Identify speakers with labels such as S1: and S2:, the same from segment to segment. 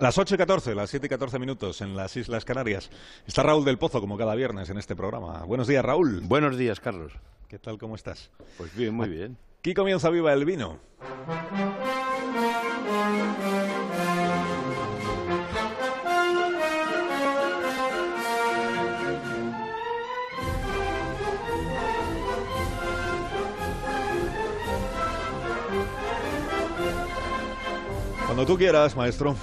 S1: Las 8 y 14, las 7 y 14 minutos en las Islas Canarias. Está Raúl del Pozo, como cada viernes en este programa. Buenos días, Raúl.
S2: Buenos días, Carlos.
S1: ¿Qué tal, cómo estás?
S2: Pues bien, muy bien.
S1: Aquí comienza Viva el Vino. Cuando tú quieras, maestro.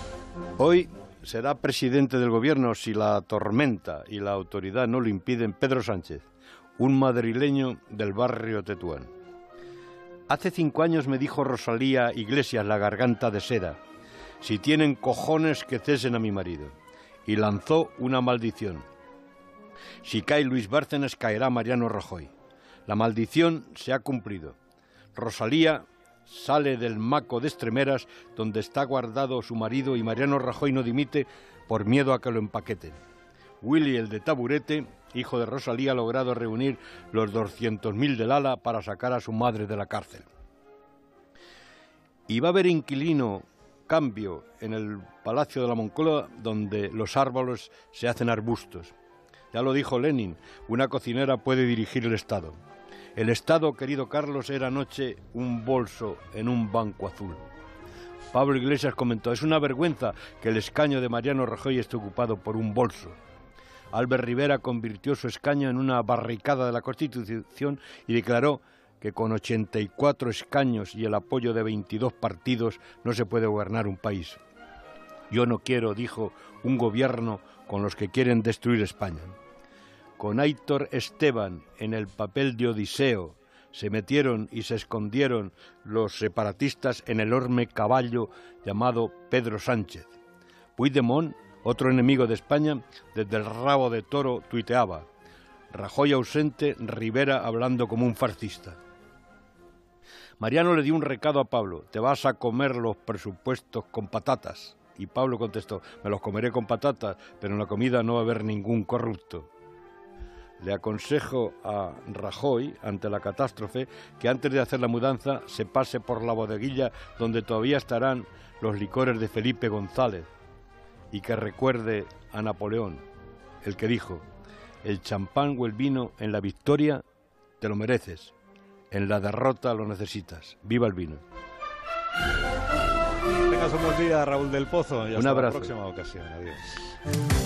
S2: Hoy será presidente del gobierno si la tormenta y la autoridad no lo impiden Pedro Sánchez, un madrileño del barrio Tetuán. Hace cinco años me dijo Rosalía Iglesias, la garganta de seda, si tienen cojones que cesen a mi marido. Y lanzó una maldición. Si cae Luis Bárcenas, caerá Mariano Rajoy. La maldición se ha cumplido. Rosalía sale del maco de Estremeras donde está guardado su marido y Mariano Rajoy no dimite por miedo a que lo empaqueten. Willy, el de Taburete, hijo de Rosalía, ha logrado reunir los 200.000 del ala para sacar a su madre de la cárcel. Y va a haber inquilino cambio en el Palacio de la Moncloa donde los árboles se hacen arbustos. Ya lo dijo Lenin, una cocinera puede dirigir el Estado. El Estado, querido Carlos, era anoche un bolso en un banco azul. Pablo Iglesias comentó, es una vergüenza que el escaño de Mariano Rajoy esté ocupado por un bolso. Albert Rivera convirtió su escaño en una barricada de la Constitución y declaró que con 84 escaños y el apoyo de 22 partidos no se puede gobernar un país. Yo no quiero, dijo, un gobierno con los que quieren destruir España. Con Aitor Esteban en el papel de Odiseo se metieron y se escondieron los separatistas en el enorme caballo llamado Pedro Sánchez. Puigdemont, otro enemigo de España, desde el rabo de toro tuiteaba. Rajoy ausente, Rivera hablando como un fascista. Mariano le dio un recado a Pablo, te vas a comer los presupuestos con patatas. Y Pablo contestó, me los comeré con patatas, pero en la comida no va a haber ningún corrupto. Le aconsejo a Rajoy, ante la catástrofe, que antes de hacer la mudanza se pase por la bodeguilla donde todavía estarán los licores de Felipe González y que recuerde a Napoleón, el que dijo, el champán o el vino en la victoria te lo mereces, en la derrota lo necesitas. Viva el vino.
S1: Tengas un buen día, Raúl del Pozo. Y hasta
S2: Un abrazo.
S1: la próxima ocasión. Adiós.